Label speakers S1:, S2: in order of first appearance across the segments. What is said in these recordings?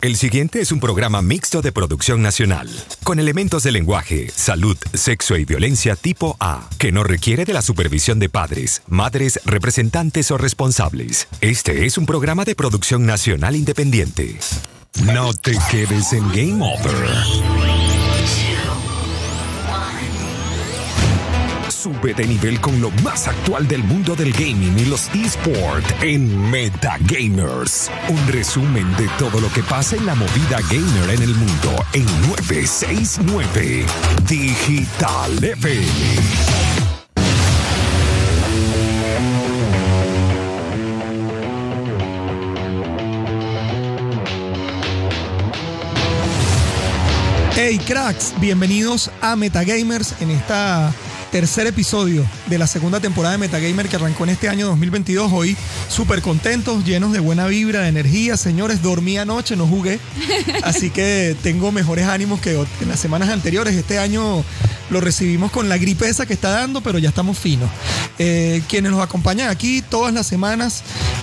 S1: El siguiente es un programa mixto de producción nacional, con elementos de lenguaje, salud, sexo y violencia tipo A, que no requiere de la supervisión de padres, madres, representantes o responsables. Este es un programa de producción nacional independiente. No te quedes en Game Over. Sube de nivel con lo más actual del mundo del gaming y los esports en Metagamers. Un resumen de todo lo que pasa en la movida gamer en el mundo en 969 Digital FM.
S2: Hey cracks, bienvenidos a Metagamers en esta tercer episodio de la segunda temporada de Metagamer que arrancó en este año 2022. Hoy súper contentos, llenos de buena vibra, de energía. Señores, dormí anoche, no jugué. Así que tengo mejores ánimos que en las semanas anteriores. Este año lo recibimos con la gripe esa que está dando, pero ya estamos finos. Eh, quienes nos acompañan aquí todas las semanas,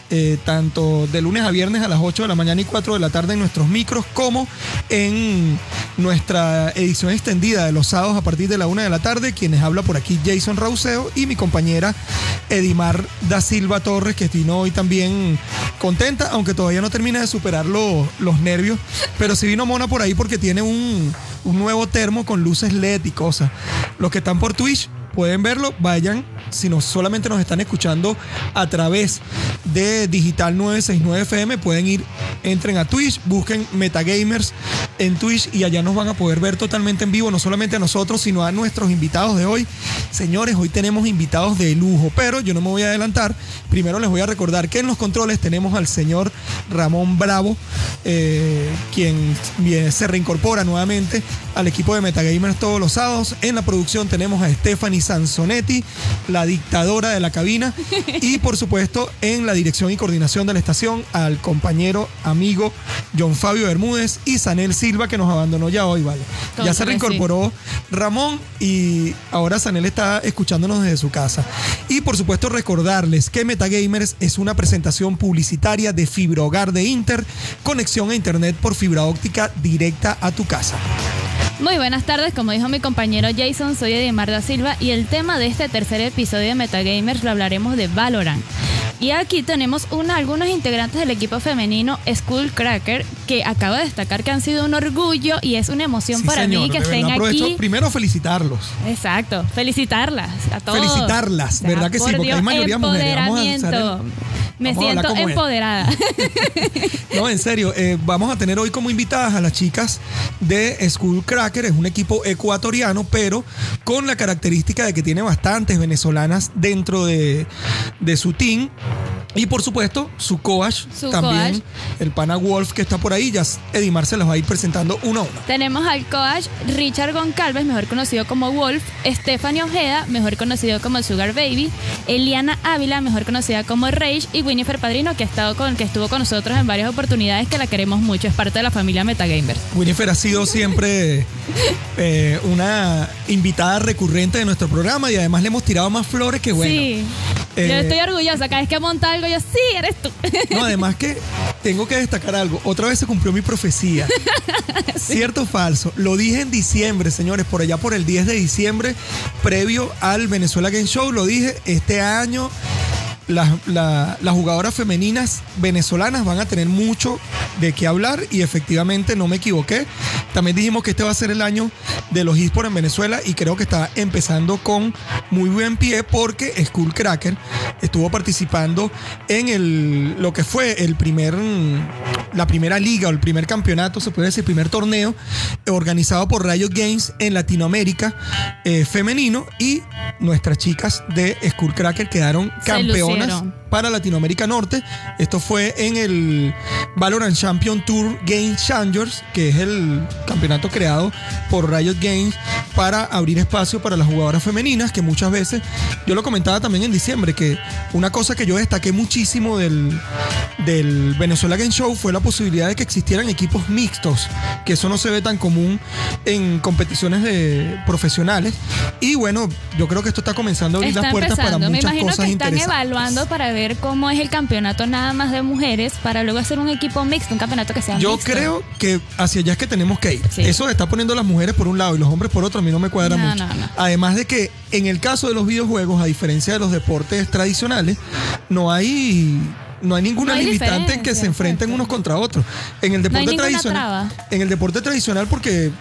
S2: eh, tanto de lunes a viernes a las 8 de la mañana y 4 de la tarde en nuestros micros, como en nuestra edición extendida de los sábados a partir de la 1 de la tarde, quienes habla por aquí Jason Rauseo y mi compañera Edimar da Silva Torres, que vino hoy también contenta, aunque todavía no termina de superar los nervios, pero sí vino mona por ahí porque tiene un, un nuevo termo con luces LED y cosas. Los que están por Twitch pueden verlo, vayan, si no solamente nos están escuchando a través de Digital 969 FM, pueden ir, entren a Twitch, busquen Metagamers en Twitch y allá nos van a poder ver totalmente en vivo, no solamente a nosotros, sino a nuestros invitados de hoy. Señores, hoy tenemos invitados de lujo, pero yo no me voy a adelantar. Primero les voy a recordar que en los controles tenemos al señor Ramón Bravo, eh, quien se reincorpora nuevamente al equipo de Metagamers todos los sábados. En la producción tenemos a Stephanie Sansonetti, la dictadora de la cabina. Y por supuesto, en la dirección y coordinación de la estación, al compañero, amigo John Fabio Bermúdez y Sanel Silva, que nos abandonó ya hoy, ¿vale? ya se reincorporó Ramón y ahora Sanel está escuchándonos desde su casa. Y por supuesto, recordarles que Metagamers es una presentación publicitaria de Fibra Hogar de Inter, conexión a internet por fibra óptica directa a tu casa.
S3: Muy buenas tardes, como dijo mi compañero Jason, soy Edimar da Silva y el tema de este tercer episodio de Metagamers lo hablaremos de Valorant. Y aquí tenemos algunos integrantes del equipo femenino School Cracker que acabo de destacar que han sido un orgullo y es una emoción para mí que estén aquí.
S2: Primero felicitarlos.
S3: Exacto, felicitarlas a todos.
S2: Felicitarlas, ¿verdad que sí? Porque hay mayoría mujeres.
S3: Vamos me siento empoderada.
S2: no, en serio, eh, vamos a tener hoy como invitadas a las chicas de School Cracker, es un equipo ecuatoriano, pero con la característica de que tiene bastantes venezolanas dentro de, de su team. Y por supuesto, su coach también, el pana Wolf que está por ahí, ya Edimar se los va a ir presentando uno a uno.
S3: Tenemos al coach Richard Goncalves, mejor conocido como Wolf, Stephanie Ojeda, mejor conocido como Sugar Baby, Eliana Ávila, mejor conocida como Rage, y Winifred Padrino, que, ha estado con, que estuvo con nosotros en varias oportunidades, que la queremos mucho, es parte de la familia Metagamers.
S2: Winifred ha sido siempre eh, una invitada recurrente de nuestro programa y además le hemos tirado más flores que bueno.
S3: Sí. Yo eh, estoy orgullosa, cada vez que monta algo yo, sí, eres tú.
S2: No, además que tengo que destacar algo. Otra vez se cumplió mi profecía. ¿Cierto o falso? Lo dije en diciembre, señores, por allá por el 10 de diciembre, previo al Venezuela Game Show. Lo dije, este año las, las, jugadoras femeninas venezolanas van a tener mucho de qué hablar y efectivamente no me equivoqué. También dijimos que este va a ser el año de los esports en Venezuela y creo que está empezando con muy buen pie porque Skull Cracker estuvo participando en el, lo que fue el primer, la primera liga o el primer campeonato, se puede decir, primer torneo organizado por Riot Games en Latinoamérica eh, femenino y nuestras chicas de Skull Cracker quedaron campeonas vacunas. Para Latinoamérica Norte. Esto fue en el Valorant Champion Tour Game Changers, que es el campeonato creado por Riot Games para abrir espacio para las jugadoras femeninas, que muchas veces, yo lo comentaba también en diciembre, que una cosa que yo destaqué muchísimo del, del Venezuela Game Show fue la posibilidad de que existieran equipos mixtos, que eso no se ve tan común en competiciones de profesionales. Y bueno, yo creo que esto está comenzando a abrir las puertas para muchas cosas
S3: que
S2: están
S3: evaluando para ver ver cómo es el campeonato nada más de mujeres para luego hacer un equipo mixto, un campeonato que sea
S2: Yo
S3: mixto.
S2: creo que hacia allá es que tenemos que ir.
S3: Sí.
S2: Eso estar poniendo las mujeres por un lado y los hombres por otro a mí no me cuadra
S3: No,
S2: mucho.
S3: no, no.
S2: Además de que en el caso de los videojuegos, a diferencia de los deportes tradicionales, no hay no hay ninguna
S3: No hay
S2: limitante en que se enfrenten unos contra otros. En el
S3: No hay
S2: deporte tradicional,
S3: traba.
S2: en el deporte tradicional porque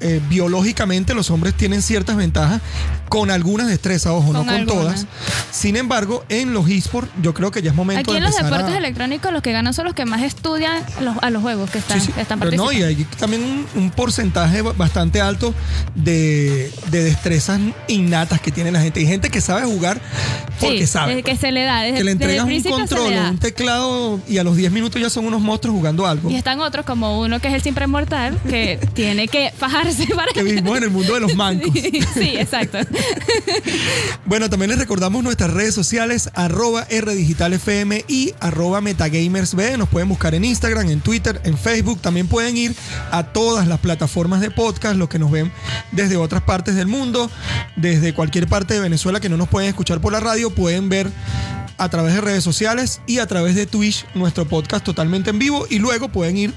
S2: eh, biológicamente los hombres tienen ciertas ventajas con algunas destrezas, ojo, no
S3: Con
S2: con
S3: algunas.
S2: todas. Sin embargo, en los esports yo creo que ya es momento
S3: Aquí
S2: de
S3: en los deportes
S2: a-
S3: electrónicos los que ganan son los que más estudian los- a los juegos que están,
S2: Sí, sí.
S3: están
S2: Pero no,
S3: participando.
S2: y hay también un, un porcentaje ba- bastante alto de, de destrezas innatas que tiene la gente. Hay gente que sabe jugar porque
S3: Sí,
S2: sabe.
S3: que se le da, desde,
S2: que le
S3: desde el
S2: entregas un control un teclado y a los 10 minutos ya son unos monstruos jugando algo.
S3: Y están otros como uno que es el siempre mortal, que tiene que fajarse para
S2: Que vivimos en el mundo de los mancos.
S3: sí, exacto.
S2: Bueno, también les recordamos nuestras redes sociales, arroba RDigitalFM y arroba MetaGamersB. Nos pueden buscar en Instagram, en Twitter, en Facebook. También pueden ir a todas las plataformas de podcast, los que nos ven desde otras partes del mundo, desde cualquier parte de Venezuela que no nos pueden escuchar por la radio, pueden ver a través de redes sociales y a través de Twitch nuestro podcast totalmente en vivo y luego pueden ir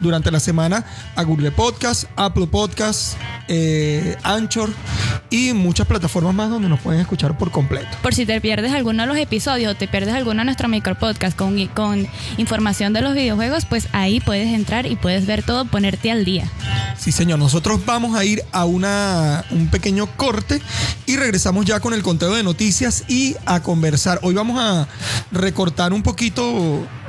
S2: durante la semana a Google Podcast, Apple Podcast, eh, Anchor y muchas plataformas más donde nos pueden escuchar por completo.
S3: Por si te pierdes alguno de los episodios o te pierdes alguno de nuestro micropodcast con, con información de los videojuegos, pues ahí puedes entrar y puedes ver todo, ponerte al día.
S2: Sí, señor, nosotros vamos a ir a una, un pequeño corte y regresamos ya con el conteo de noticias y a conversar. Hoy vamos a recortar un poquito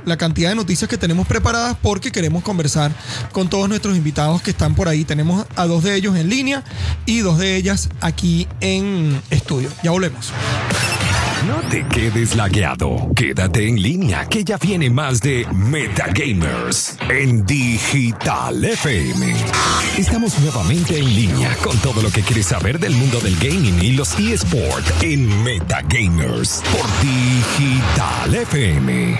S2: la cantidad de noticias que tenemos preparadas porque queremos conversar con todos nuestros invitados que están por ahí. Tenemos a dos de ellos en línea y dos de ellas aquí en estudio. Ya volvemos.
S1: No te quedes lagueado. Quédate en línea, que ya viene más de Metagamers en Digital FM. Estamos nuevamente en línea con todo lo que quieres saber del mundo del gaming y los eSports en Metagamers por Digital FM.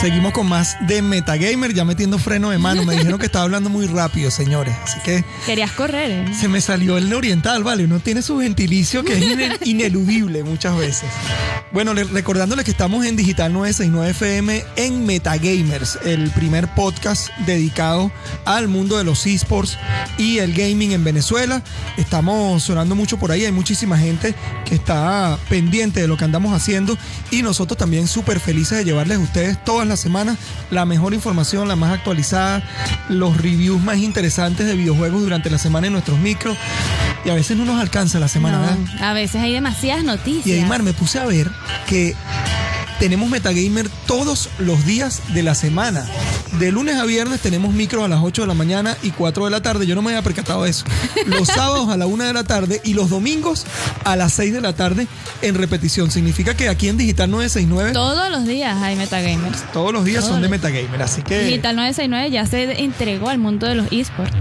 S2: Seguimos con más de Metagamer, ya metiendo freno de mano. Me dijeron que estaba hablando muy rápido, señores. Así que
S3: Querías correr, ¿eh?
S2: Se me salió el oriental, ¿vale? Uno tiene su gentilicio que es ine- ineludible muchas veces. Bueno, le- recordándole que estamos en Digital 969 FM en Metagamers, el primer podcast dedicado al mundo de los esports y el gaming en Venezuela. Estamos sonando mucho por ahí, hay muchísima gente que está pendiente de lo que andamos haciendo y nosotros también súper felices de llevarles a ustedes todas las semanas la mejor información, la más actualizada, los reviews más interesantes de videojuegos durante la semana en nuestros micros. Y a veces no nos alcanza la semana, ¿verdad?
S3: No, a veces hay demasiadas noticias.
S2: Y Aymar, me puse a ver que tenemos Metagamer todos los días de la semana. De lunes a viernes tenemos micros a las 8 de la mañana y 4 de la tarde. Yo no me había percatado de eso. Los sábados a la 1 de la tarde y los domingos a las 6 de la tarde en repetición. Significa que aquí en Digital 969
S3: Todos los días hay metagamers.
S2: todos los días son de Metagamer. Así que...
S3: Digital 969 ya se entregó al mundo de los esports.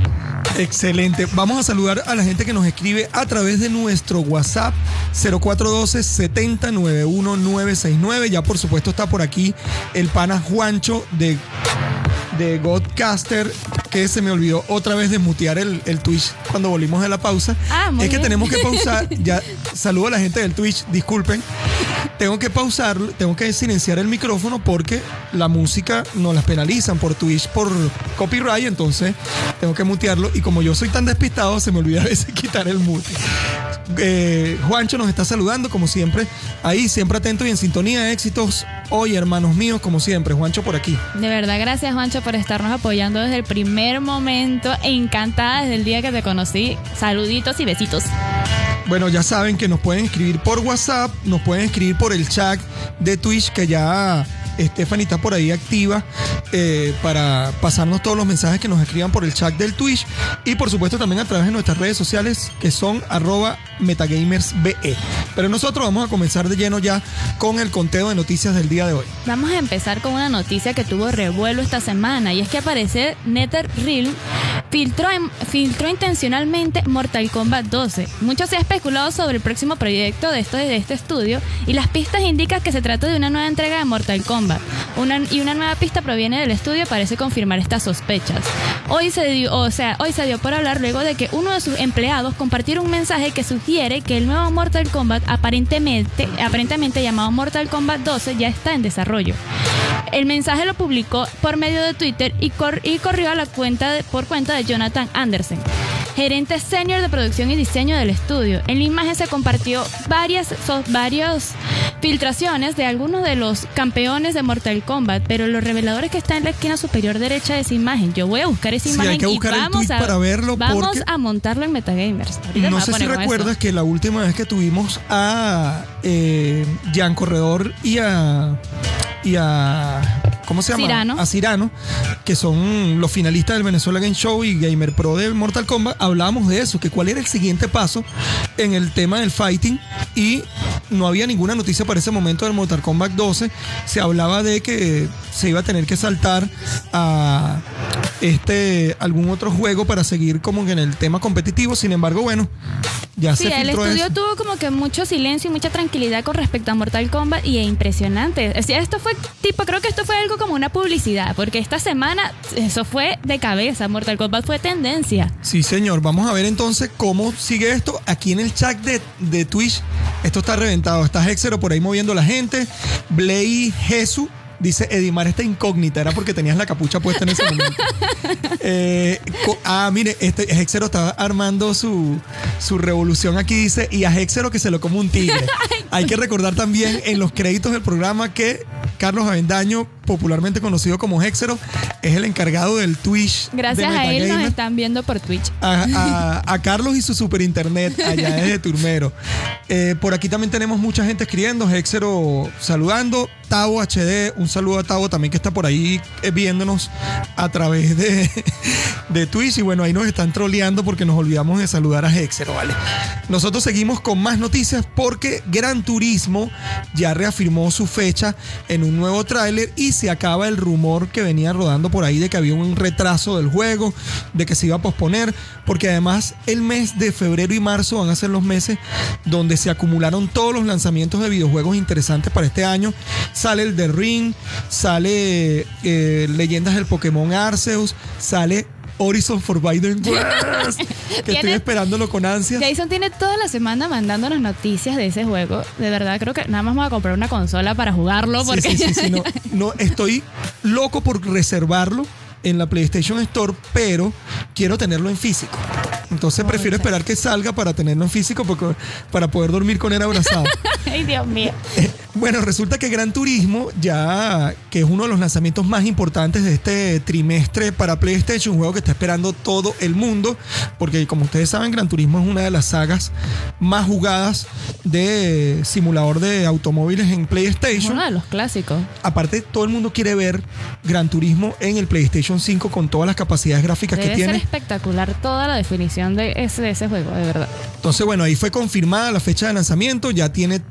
S2: Excelente. Vamos a saludar a la gente que nos escribe a través de nuestro WhatsApp 0412 7091969. Ya por supuesto está por aquí el pana Juancho de, de Godcaster que se me olvidó otra vez desmutear el, el Twitch cuando volvimos de la pausa.
S3: Ah, muy
S2: es que
S3: bien.
S2: tenemos que pausar. Ya saludo a la gente del Twitch, disculpen. Tengo que pausar, tengo que silenciar el micrófono porque la música nos las penalizan por Twitch por copyright, entonces tengo que mutearlo y como yo soy tan despistado se me olvida a veces quitar el mute. Eh, Juancho nos está saludando como siempre, ahí siempre atento y en sintonía, éxitos hoy hermanos míos como siempre, Juancho por aquí.
S3: De verdad, gracias Juancho por estarnos apoyando desde el primer momento. Encantada desde el día que te conocí. Saluditos y besitos.
S2: Bueno, ya saben que nos pueden escribir por WhatsApp, nos pueden escribir por el chat de Twitch que ya Stephanie está por ahí activa eh, para pasarnos todos los mensajes que nos escriban por el chat del Twitch y por supuesto también a través de nuestras redes sociales que son arroba metagamersbe. Pero nosotros vamos a comenzar de lleno ya con el conteo de noticias del día de hoy.
S3: Vamos a empezar con una noticia que tuvo revuelo esta semana y es que aparece NetherRealm filtró, en- filtró intencionalmente Mortal Kombat 12. Mucho se ha especulado sobre el próximo proyecto de, este estudio y las pistas indican que se trata de una nueva entrega de Mortal Kombat. Y una nueva pista proviene del estudio parece confirmar estas sospechas. Hoy se, dio, o sea, hoy se dio por hablar luego de que uno de sus empleados compartiera un mensaje que sugiere que el nuevo Mortal Kombat aparentemente, aparentemente llamado Mortal Kombat 12 ya está en desarrollo. El mensaje lo publicó por medio de Twitter y, cor- y corrió a la cuenta de- por cuenta de Jonathan Anderson, gerente senior de producción y diseño del estudio. En la imagen se compartió varias, so- varias filtraciones de algunos de los campeones de Mortal Kombat, pero lo revelador es que está en la esquina superior derecha de esa imagen. Yo voy a buscar esa
S2: Sí,
S3: imagen
S2: hay que buscar
S3: y vamos a,
S2: para verlo
S3: vamos a montarlo en Metagamers. Ahorita
S2: No sé si
S3: eso.
S2: recuerdas que la última vez que tuvimos a eh, Jan Corredor y a. y a. ¿Cómo se llama?
S3: Cirano.
S2: A Cirano, que son los finalistas del Venezuela Game Show y Gamer Pro de Mortal Kombat, hablábamos de eso, que cuál era el siguiente paso en el tema del fighting y no había ninguna noticia para ese momento del Mortal Kombat 12. Se hablaba de que se iba a tener que saltar a este algún otro juego para seguir como que en el tema competitivo. Sin embargo, bueno, ya
S3: Sí,
S2: se
S3: el estudio
S2: eso.
S3: tuvo como que mucho silencio y mucha tranquilidad con respecto a Mortal Kombat y es impresionante. O sea, esto fue tipo, creo que esto fue algo como una publicidad, porque esta semana eso fue de cabeza. Mortal Kombat fue tendencia.
S2: Sí, señor. Vamos a ver entonces cómo sigue esto. Aquí en el chat de, de Twitch, esto está reventado. Está Hexero por ahí moviendo la gente. Blay Jesús. Dice Edimar está incógnita, era porque tenías la capucha puesta en ese momento. Eh, ah, mire, este Hexero está armando su, su revolución aquí, dice, y a Hexero que se lo come un tigre. Hay que recordar también en los créditos del programa que Carlos Avendaño, popularmente conocido como Hexero, es el encargado del Twitch. de
S3: Gracias a él nos están viendo por Twitch.
S2: a, a- a Carlos y su super internet allá desde Turmero. Eh, por aquí también tenemos mucha gente escribiendo, Hexero saludando, Tavo HD, un saludo a Tavo también que está por ahí eh, viéndonos a través de, de Twitch y bueno, ahí nos están troleando porque nos olvidamos de saludar a Hexero, ¿vale? Nosotros seguimos con más noticias porque Gran Turismo ya reafirmó su fecha en un nuevo tráiler y se acaba el rumor que venía rodando por ahí de que había un retraso del juego, de que se iba a posponer, porque además el mes de febrero y marzo van a ser los meses donde se acumularon todos los lanzamientos de videojuegos interesantes para este año. Sale el The Ring, sale eh, Leyendas del Pokémon Arceus, sale Horizon Forbidden West, que estoy esperándolo con ansias.
S3: Jason tiene toda la semana mandándonos noticias de ese juego. De verdad, creo que nada más me voy a comprar una consola para jugarlo.
S2: Sí,
S3: Porque
S2: sí, sí, sí, no, no, estoy loco por reservarlo en la PlayStation Store, pero quiero tenerlo en físico. Entonces prefiero esperar que salga para tenerlo en físico porque, para poder dormir con él abrazado.
S3: Ay, Dios mío.
S2: Bueno, resulta que Gran Turismo, ya que es uno de los lanzamientos más importantes de este trimestre para PlayStation, un juego que está esperando todo el mundo, porque como ustedes saben, Gran Turismo es una de las sagas más jugadas de simulador de automóviles en PlayStation.
S3: uno de los clásicos.
S2: Aparte, todo el mundo quiere ver Gran Turismo en el PlayStation 5 con todas las capacidades gráficas
S3: Debe
S2: que
S3: ser
S2: tiene.
S3: espectacular toda la definición de ese, de ese juego, de verdad.
S2: Entonces, bueno, ahí fue confirmada la fecha de lanzamiento, ya tiene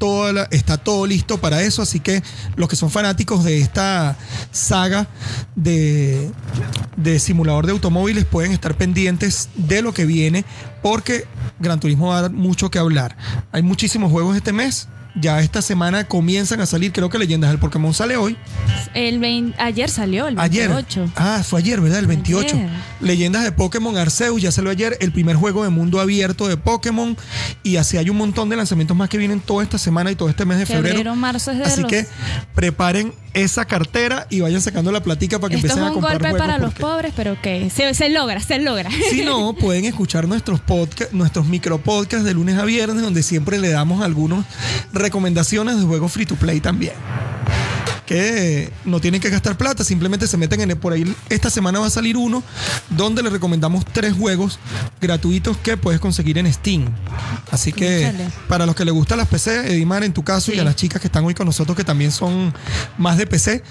S2: está todo listo para eso, así que los que son fanáticos de esta saga de, de simulador de automóviles pueden estar pendientes de lo que viene, porque Gran Turismo va a dar mucho que hablar. Hay muchísimos juegos este mes. Ya esta semana comienzan a salir, creo que Leyendas del Pokémon sale hoy.
S3: El vein- ayer salió, el
S2: Ayer.
S3: 28.
S2: Ah, fue ayer, ¿verdad? El 28.
S3: Ayer.
S2: Leyendas de Pokémon Arceus, ya salió ayer, el primer juego de mundo abierto de Pokémon. Y así hay un montón de lanzamientos más que vienen toda esta semana y todo este mes de febrero.
S3: Febrero, marzo es de
S2: Así
S3: los-
S2: que preparen esa cartera y vayan sacando la platica para que
S3: Esto es
S2: empiecen a
S3: un
S2: comprar
S3: golpe
S2: juegos
S3: para los pobres, pero que se, se logra, se logra.
S2: Si no, pueden escuchar nuestros podcast, nuestros micro podcasts de lunes a viernes, donde siempre le damos algunas recomendaciones de juegos free to play también. Que no tienen que gastar plata, simplemente se meten en el, por ahí. Esta semana va a salir uno donde le recomendamos tres juegos gratuitos que puedes conseguir en Steam. Así que para los que les gustan las PC, Edimar en tu caso y a las chicas que están hoy con nosotros que también son más de PC,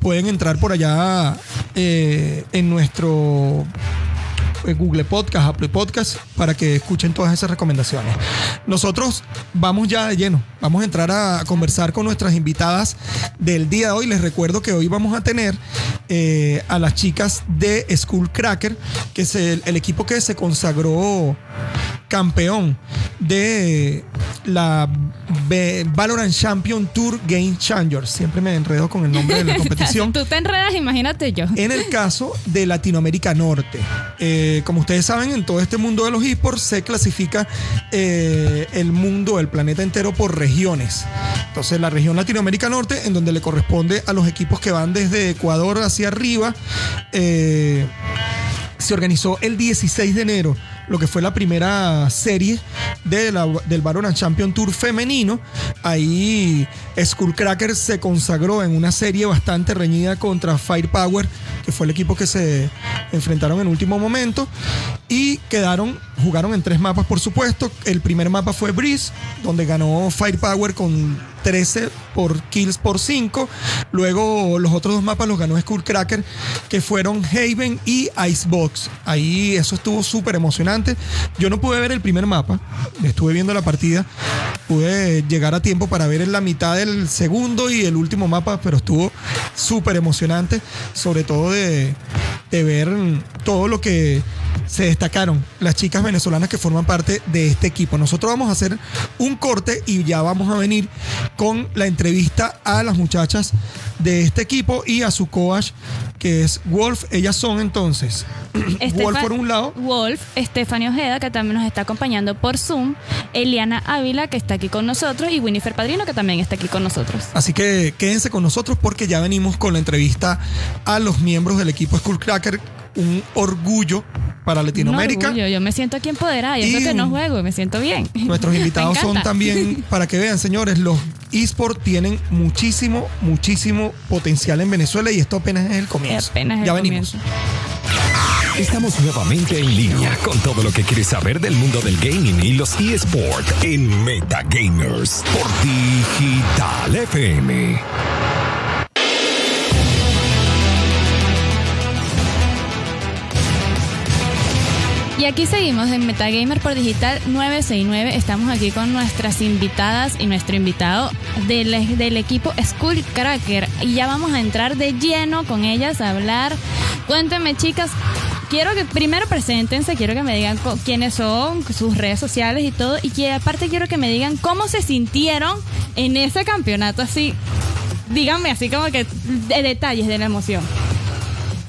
S2: pueden entrar por allá eh, en nuestro Google Podcast, Apple Podcast, para que escuchen todas esas recomendaciones. Nosotros vamos ya de lleno, vamos a entrar a conversar con nuestras invitadas del día de hoy. Les recuerdo que hoy vamos a tener eh, a las chicas de Skullcracker, que es el, el equipo que se consagró campeón de la B- Valorant Champion Tour Game Changers. Siempre me enredo con el nombre de la competición.
S3: Tú te enredas, imagínate yo.
S2: En el caso de Latinoamérica Norte, Eh, como ustedes saben, en todo este mundo de los esports se clasifica eh, el mundo, el planeta entero por regiones. Entonces, la región Latinoamérica Norte, en donde le corresponde a los equipos que van desde Ecuador hacia arriba, eh, se organizó el 16 de enero lo que fue la primera serie de la- del Valorant Champion Tour femenino. Ahí Skullcracker se consagró en una serie bastante reñida contra Firepower, que fue el equipo que se enfrentaron en último momento. Y quedaron, jugaron en tres mapas, por supuesto. El primer mapa fue Breeze, donde ganó Firepower con 13 por kills por 5. Luego los otros dos mapas los ganó Skullcracker, que fueron Haven y Icebox. Ahí eso estuvo súper emocionante. Yo no pude ver el primer mapa, estuve viendo la partida. Pude llegar a tiempo para ver en la mitad del segundo y el último mapa, pero estuvo súper emocionante, sobre todo de, de ver todo lo que se destacaron las chicas venezolanas que forman parte de este equipo. Nosotros vamos a hacer un corte y ya vamos a venir con la entrevista a las muchachas de este equipo y a su coach que es Wolf. Ellas son entonces Wolf por un lado.
S3: Wolf, Estefania Ojeda, que también nos está acompañando por Zoom, Eliana Ávila, que está aquí con nosotros, y Winifred Padrino, que también está aquí con nosotros.
S2: Así que quédense con nosotros porque ya venimos con la entrevista a los miembros del equipo Skullcracker. Un orgullo para Latinoamérica.
S3: Un orgullo, Yo me siento aquí empoderada, y eso
S2: Y
S3: que no juego, y me siento bien.
S2: Nuestros invitados son también, para que vean, señores, los esports tienen muchísimo, muchísimo potencial en Venezuela y esto apenas es el comienzo.
S3: Apenas el
S2: ya venimos.
S3: comienzo.
S1: Estamos nuevamente en línea con todo lo que quieres saber del mundo del gaming y los eSports en Metagamers por Digital FM.
S3: Y aquí seguimos en Metagamer por Digital 969. Estamos aquí con nuestras invitadas y nuestro invitado del, del equipo Skullcracker. Y ya vamos a entrar de lleno con ellas a hablar. Cuéntenme, chicas. Quiero que primero preséntense, quiero que me digan quiénes son, sus redes sociales y todo. Y que aparte quiero que me digan cómo se sintieron en ese campeonato así. Díganme así como que de detalles de la emoción.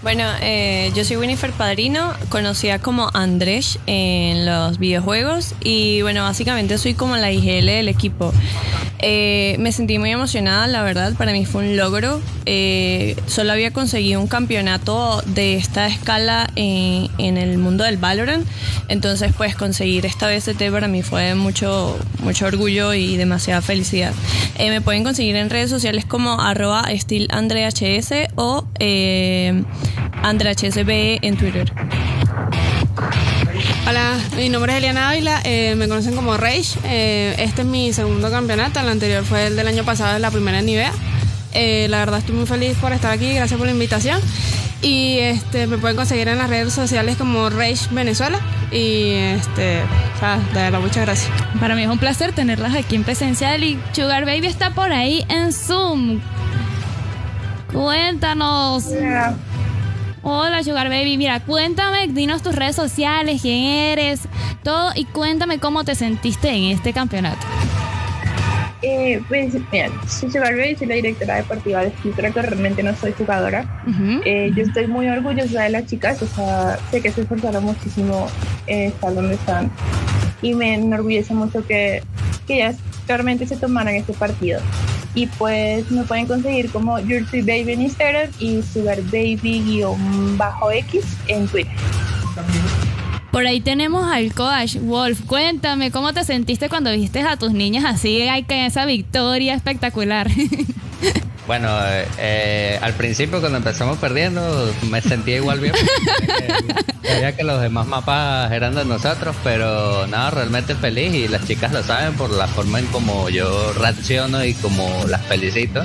S4: Bueno, eh, yo soy Winifred Padrino, conocida como Andrés en los videojuegos y bueno, básicamente soy como la IGL del equipo. Eh, me sentí muy emocionada, la verdad, para mí fue un logro. Eh, solo había conseguido un campeonato de esta escala en, en el mundo del Valorant, entonces pues conseguir esta BST para mí fue mucho, mucho orgullo y demasiada felicidad. Eh, me pueden conseguir en redes sociales como arroba estilandrehs o andrehsbe en Twitter.
S5: Hola, mi nombre es Eliana Ávila, eh, me conocen como Rage. Eh, este es mi segundo campeonato, el anterior fue el del año pasado, la primera en Nivea. Eh, la verdad estoy muy feliz por estar aquí, gracias por la invitación. Y este, me pueden conseguir en las redes sociales como Rage Venezuela. Y este, o sea, de verdad, muchas gracias.
S3: Para mí es un placer tenerlas aquí en presencial y Sugar Baby está por ahí en Zoom. Cuéntanos. Hola Sugar Baby, mira, cuéntame, dinos tus redes sociales, quién eres, todo y cuéntame cómo te sentiste en este campeonato.
S6: Eh, pues, mira, soy Sugar Baby, soy la directora deportiva de Skillcracker, que realmente no soy jugadora. Eh, yo estoy muy orgullosa de las chicas, o sea, sé que se esforzaron muchísimo en estar donde están. Y me enorgullece mucho que, que ellas realmente se tomaran este partido. Y pues me pueden conseguir como Your Baby en Instagram y Sugar Baby-X en Twitter.
S3: Por ahí tenemos al coach Wolf. Cuéntame, ¿cómo te sentiste cuando viste a tus niñas así, hay que esa victoria espectacular?
S7: Bueno, eh, al principio cuando empezamos perdiendo me sentía igual bien. Sabía que los demás mapas eran de nosotros, pero nada, realmente feliz y las chicas lo saben por la forma en como yo reacciono y como las felicito.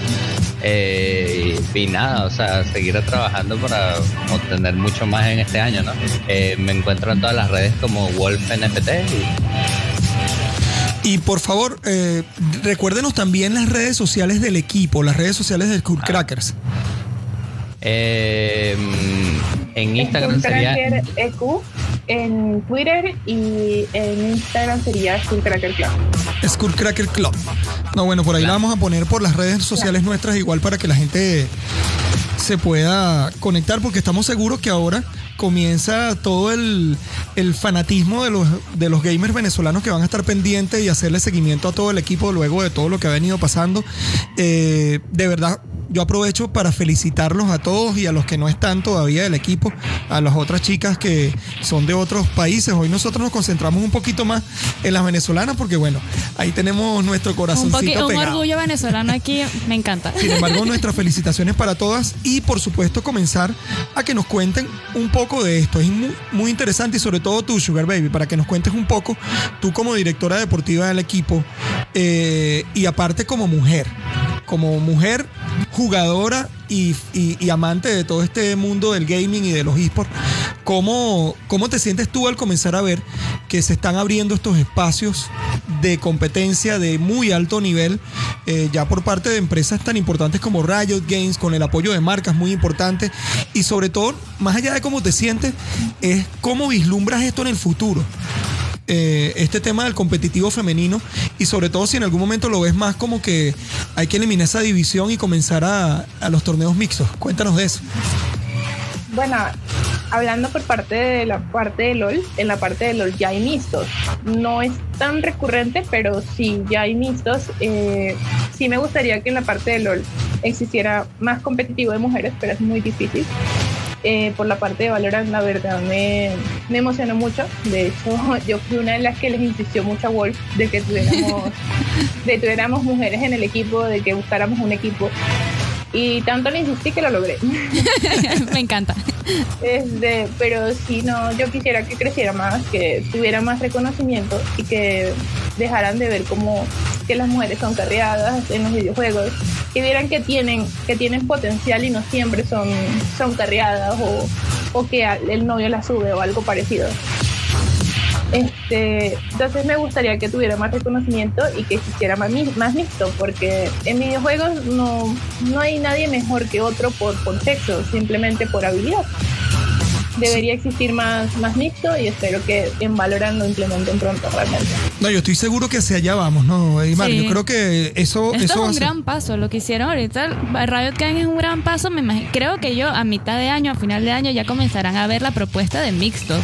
S7: Eh, y, y nada, o sea, seguir trabajando para obtener mucho más en este año, ¿no? Eh, me encuentro en todas las redes como Wolf NFT y
S2: Y por favor, eh, recuérdenos también las redes sociales del equipo, las redes sociales del Cool Crackers.
S7: Eh, en Instagram sería.
S6: EQ, en Twitter y en Instagram sería Skullcracker Club.
S2: Skullcracker Club. No, bueno, por ahí la vamos a poner por las redes sociales nuestras igual para que la gente se pueda conectar porque estamos seguros que ahora comienza todo el, el, fanatismo de los, de los gamers venezolanos que van a estar pendientes y hacerle seguimiento a todo el equipo luego de todo lo que ha venido pasando. Eh, de verdad, yo aprovecho para felicitarlos a todos y a los que no están todavía del equipo, a las otras chicas que son de otros países. Hoy nosotros nos concentramos un poquito más en las venezolanas porque bueno, ahí tenemos nuestro corazoncito
S3: un,
S2: un
S3: orgullo venezolano aquí, me encanta.
S2: Sin embargo, nuestras felicitaciones para todas y por supuesto comenzar a que nos cuenten un poco de esto. Es muy, muy interesante y sobre todo tú, Sugar Baby, para que nos cuentes un poco, tú como directora deportiva del equipo eh, y aparte como mujer como mujer jugadora y, amante de todo este mundo del gaming y de los esports, ¿cómo, ¿cómo te sientes tú al comenzar a ver que se están abriendo estos espacios de competencia de muy alto nivel, eh, ya por parte de empresas tan importantes como Riot Games, con el apoyo de marcas muy importantes, y sobre todo, más allá de cómo te sientes, es cómo vislumbras esto en el futuro? Eh, este tema del competitivo femenino y sobre todo si en algún momento lo ves más como que hay que eliminar esa división y comenzar a, los torneos mixtos. Cuéntanos de eso.
S6: Bueno, hablando por parte de la parte de LOL, en la parte de LOL ya hay mixtos. No es tan recurrente, pero sí, ya hay mixtos. Eh, sí me gustaría que en la parte de LOL existiera más competitivo de mujeres, pero es muy difícil. Eh, por la parte de Valorant, la verdad me, me, emocionó mucho. De hecho, yo fui una de las que les insistió mucho a Wolf de que tuviéramos, de tuviéramos mujeres en el equipo, de que buscáramos un equipo. Y tanto le insistí que lo logré.
S3: me encanta.
S6: Este, pero si no, yo quisiera que creciera más, que tuviera más reconocimiento y que dejaran de ver como que las mujeres son carreadas en los videojuegos, que vieran que tienen, que tienen potencial y no siempre son, son carreadas o, o que el novio la sube o algo parecido. Este, entonces me gustaría que tuviera más reconocimiento y que existiera más, más mixto, porque en videojuegos no, no hay nadie mejor que otro por, por sexo, simplemente por habilidad debería existir más, más mixto y espero que en Valorant lo implementen pronto realmente.
S2: No, yo estoy seguro que hacia allá vamos, ¿no, Edimar? Yo creo que eso...
S3: Esto
S2: eso
S3: es un gran paso, lo que hicieron ahorita, Riot Games es un gran paso, me imagino, creo que yo a mitad de año, a final de año ya comenzarán a ver la propuesta de mixtos.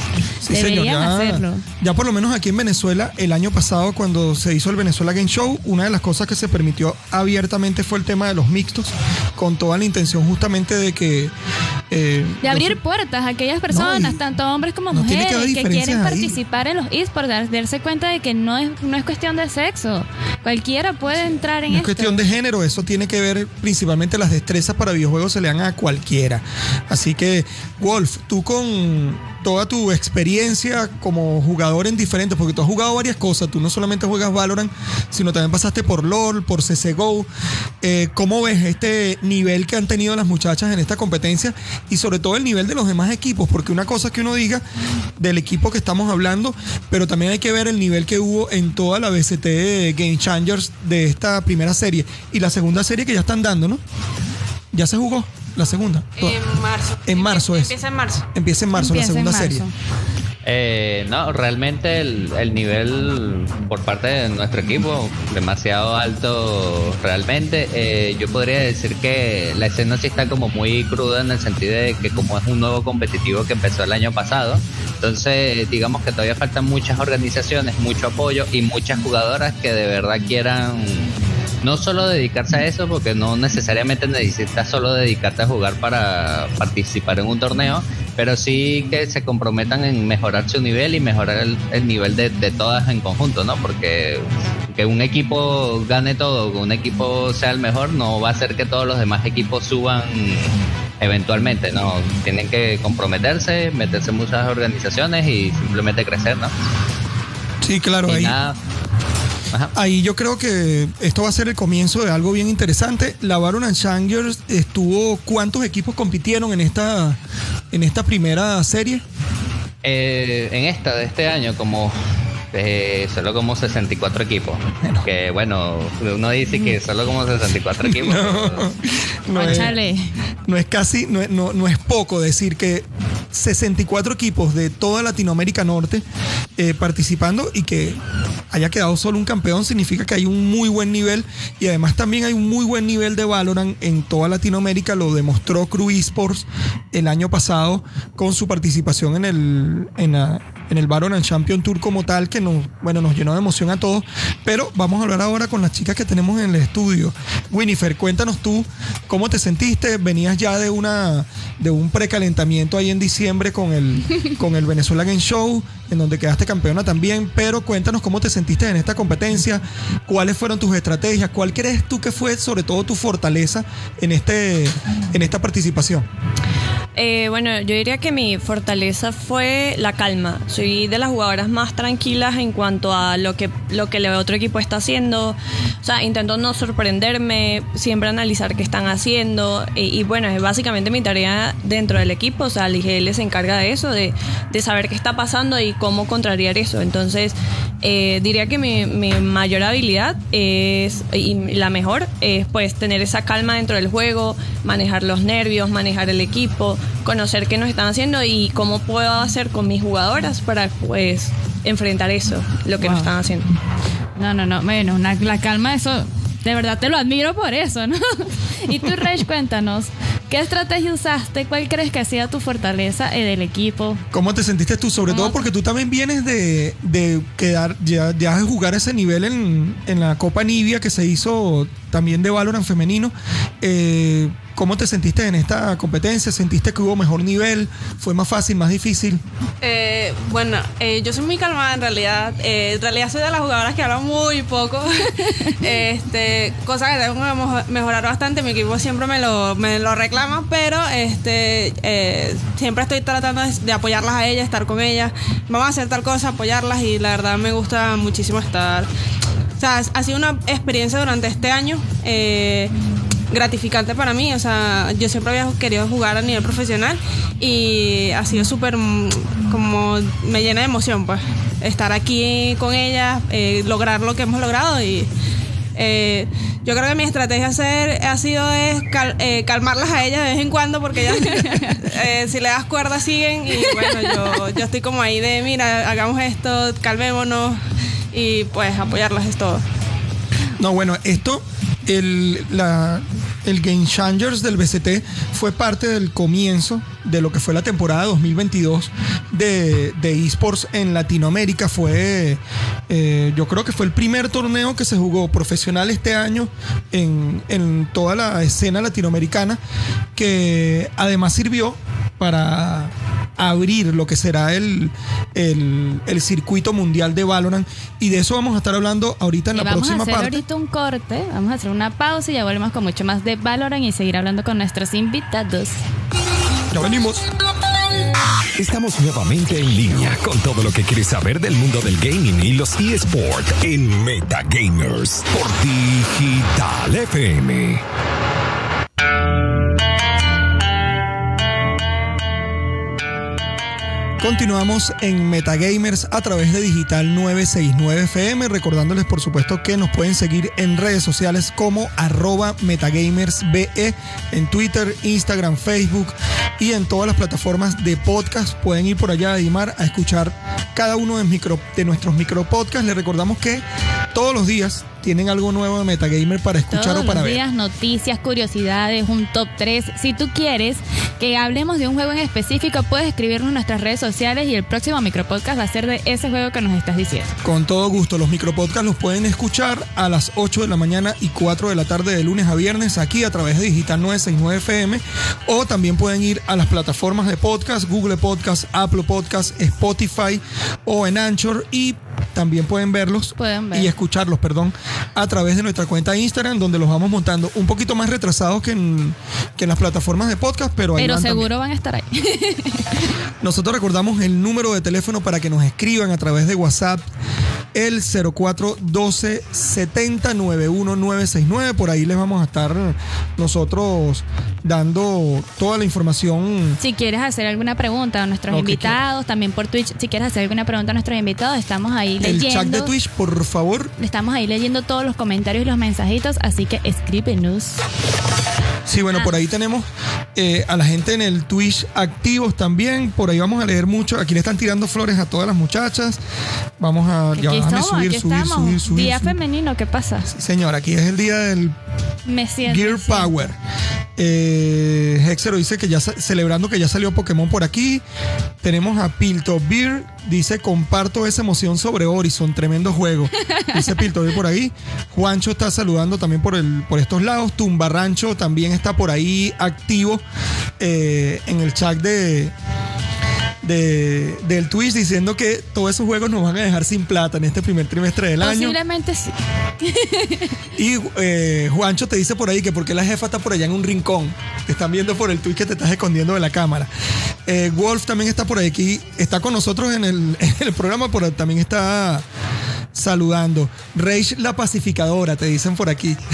S3: Deberían hacerlo.
S2: Ya por lo menos aquí en Venezuela, el año pasado cuando se hizo el Venezuela Game Show, una de las cosas que se permitió abiertamente fue el tema de los mixtos, con toda la intención justamente de que...
S3: Eh, de abrir puertas a aquellas personas, tanto hombres como mujeres, que, quieren participar en los esports, darse cuenta de que no es, no es cuestión de sexo. Cualquiera puede entrar en
S2: no
S3: esto.
S2: Es cuestión de género, eso tiene que ver principalmente las destrezas para videojuegos se le dan a cualquiera. Así que, Wolf, tú con toda tu experiencia como jugador en diferentes, porque tú has jugado varias cosas, tú no solamente juegas Valorant, sino también pasaste por LOL, por CSGO. Eh, ¿Cómo ves este nivel que han tenido las muchachas en esta competencia y sobre todo el nivel de los demás equipos? Porque una cosa que uno diga del equipo que estamos hablando, pero también hay que ver el nivel que hubo en toda la BCT Game Changers de esta primera serie y la segunda serie que ya están dando, ¿no? ¿Ya se jugó? La segunda?
S5: En marzo.
S2: En marzo
S5: es. Empieza en marzo.
S2: Empieza en marzo la segunda serie.
S7: Eh, no, realmente el, nivel por parte de nuestro equipo demasiado alto realmente. Eh, yo podría decir que la escena sí está como muy cruda en el sentido de que como es un nuevo competitivo que empezó el año pasado, entonces digamos que todavía faltan muchas organizaciones, mucho apoyo y muchas jugadoras que de verdad quieran no solo dedicarse a eso, porque no necesariamente necesitas solo dedicarte a jugar para participar en un torneo, pero sí que se comprometan en mejorar su nivel y mejorar el, nivel de, todas en conjunto, ¿no? Porque que un equipo gane todo, que un equipo sea el mejor, no va a hacer que todos los demás equipos suban eventualmente, ¿no? Tienen que comprometerse, meterse en muchas organizaciones y simplemente crecer, ¿no?
S2: Sí, claro, ahí. Ahí yo creo que esto va a ser el comienzo de algo bien interesante. La Baron Changers estuvo, ¿cuántos equipos compitieron en esta, en esta primera serie?
S7: Eh, en esta de este año, como eh, solo como 64 equipos. Que bueno, uno dice que solo como 64 equipos.
S2: no es,
S3: Óchale.
S2: no es casi, no es, no- no es poco decir que 64 equipos de toda Latinoamérica Norte eh, participando y que haya quedado solo un campeón significa que hay un muy buen nivel y además también hay un muy buen nivel de Valorant en toda Latinoamérica, lo demostró Crew Esports el año pasado con su participación en el, en la- en el Valorant Champion Tour como tal, que nos, bueno, nos llenó de emoción a todos. Pero vamos a hablar ahora con las chicas que tenemos en el estudio. Winifred, cuéntanos tú cómo te sentiste. Venías ya de una de un precalentamiento ahí en diciembre con el, con el Venezuela Game Show, en donde quedaste campeona también. Pero cuéntanos cómo te sentiste en esta competencia, cuáles fueron tus estrategias, cuál crees tú que fue sobre todo tu fortaleza en, este, en esta participación.
S4: Eh, bueno, yo diría que mi fortaleza fue la calma. Soy de las jugadoras más tranquilas en cuanto a lo que, lo que el otro equipo está haciendo. O sea, intento no sorprenderme, siempre analizar qué están haciendo. Y, bueno, es básicamente mi tarea dentro del equipo. O sea, el IGL se encarga de eso, de, de saber qué está pasando y cómo contrariar eso. Entonces, eh, diría que mi, mi mayor habilidad es, y la mejor, es pues tener esa calma dentro del juego, manejar los nervios, manejar el equipo, conocer qué nos están haciendo y cómo puedo hacer con mis jugadoras para pues enfrentar eso, lo que nos
S3: Wow.
S4: están haciendo.
S3: No, no, no. Bueno, una- la calma, eso. De verdad te lo admiro por eso, ¿no? y tú, Rage, cuéntanos. ¿Qué estrategia usaste? ¿Cuál crees que ha sido tu fortaleza eh, del equipo?
S2: ¿Cómo te sentiste tú? Sobre
S3: ¿Cómo
S2: todo porque tú también vienes de, de quedar, ya, ya de jugar ese nivel en, en la Copa Nivia que se hizo también de Valorant femenino. Eh, ¿Cómo te sentiste en esta competencia? ¿Sentiste que hubo mejor nivel? ¿Fue más fácil, más difícil?
S5: Eh, bueno, eh, yo soy muy calmada en realidad. Eh, en realidad soy de las jugadoras que hablan muy poco. este, cosa que tengo que mejo- mejorar bastante. Mi equipo siempre me lo, me lo reclama, pero este, siempre estoy tratando de, apoyarlas a ellas, estar con ellas. Vamos a hacer tal cosa, apoyarlas y la verdad me gusta muchísimo estar. O sea, ha sido una experiencia durante este año. Gratificante para mí, o sea, yo siempre había querido jugar a nivel profesional y ha sido súper mm, como me llena de emoción pues estar aquí con ellas, eh, lograr lo que hemos logrado y eh, yo creo que mi estrategia hacer, ha sido es cal- eh, calmarlas a ellas de vez en cuando porque ellas eh, si le das cuerda siguen y bueno, yo, yo estoy como ahí de mira, hagamos esto, calmémonos y pues apoyarlas es todo.
S2: No, bueno, esto, el, la- el Game Changers del BCT fue parte del comienzo de lo que fue la temporada 2022 de, de esports en Latinoamérica. Fue, eh, yo creo que fue el primer torneo que se jugó profesional este año en, en toda la escena latinoamericana, que además sirvió para abrir lo que será el, el, el circuito mundial de Valorant. Y de eso vamos a estar hablando ahorita en
S3: Y
S2: la
S3: vamos a
S2: próxima
S3: hacer
S2: parte.
S3: ahorita un corte, vamos a hacer una pausa y ya volvemos con mucho más de Valorant y seguir hablando con nuestros invitados.
S2: Ya venimos.
S1: Estamos nuevamente en línea con todo lo que quieres saber del mundo del gaming y los eSports en Metagamers por Digital FM.
S2: Continuamos en Metagamers a través de Digital 969 FM, recordándoles por supuesto que nos pueden seguir en redes sociales como arroba metagamersbe en Twitter, Instagram, Facebook y en todas las plataformas de podcast. Pueden ir por allá a Dimar a escuchar cada uno de, micro, de nuestros micropodcasts. Les recordamos que todos los días tienen algo nuevo de Metagamer para escuchar
S3: Todos
S2: o para
S3: los
S2: ver.
S3: días, noticias, curiosidades, un top 3. Si tú quieres que hablemos de un juego en específico, puedes escribirnos en nuestras redes sociales y el próximo micropodcast va a ser de ese juego que nos estás diciendo.
S2: Con todo gusto, los micropodcasts los pueden escuchar a las 8 de la mañana y 4 de la tarde de lunes a viernes aquí a través de Digital 969 FM o también pueden ir a las plataformas de podcast, Google Podcast, Apple Podcast, Spotify o en Anchor y también pueden verlos
S3: Pueden ver.
S2: y escucharlos, perdón, a través de nuestra cuenta de Instagram donde los vamos montando un poquito más retrasados que en, que en las plataformas de podcast, pero ahí
S3: Pero
S2: van también.
S3: seguro van a estar ahí.
S2: Nosotros recordamos el número de teléfono para que nos escriban a través de WhatsApp, el 0412 969 Por ahí les vamos a estar nosotros dando toda la información.
S3: Si quieres hacer alguna pregunta a nuestros invitados, también por Twitch, si quieres hacer alguna pregunta a nuestros invitados, estamos ahí
S2: El
S3: leyendo.
S2: chat de Twitch, por favor.
S3: Estamos ahí leyendo todos los comentarios y los mensajitos, así que escríbenos.
S2: Sí, bueno,
S3: Ah.
S2: por ahí tenemos eh, a la gente en el Twitch activos también. Por ahí vamos a leer mucho. Aquí le están tirando flores a todas las muchachas. Vamos a. Ya, déjame subir, subir, subir, subir,
S3: Día
S2: subir.
S3: femenino, ¿qué pasa?
S2: Sí, señor, aquí es el día del
S3: Me siento.
S2: Gear
S3: me.
S2: Power. Eh, Hexero dice que ya celebrando que ya salió Pokémon por aquí. Tenemos a Pilto Beer. Dice, comparto esa emoción sobre Horizon. Tremendo juego. Dice Pilto Beer por ahí. Juancho está saludando también por, el, por estos lados. Tumbarrancho también está por ahí activo eh, en el chat de, de- del Twitch diciendo que todos esos juegos nos van a dejar sin plata en este primer trimestre del año.
S3: Posiblemente sí.
S2: Y eh, Juancho te dice por ahí que porque la jefa está por allá en un rincón. Te están viendo por el tweet que te estás escondiendo de la cámara. Eh, Wolf también está por aquí. Está con nosotros en el, en el programa, pero también está saludando. Rage la pacificadora, te dicen por aquí.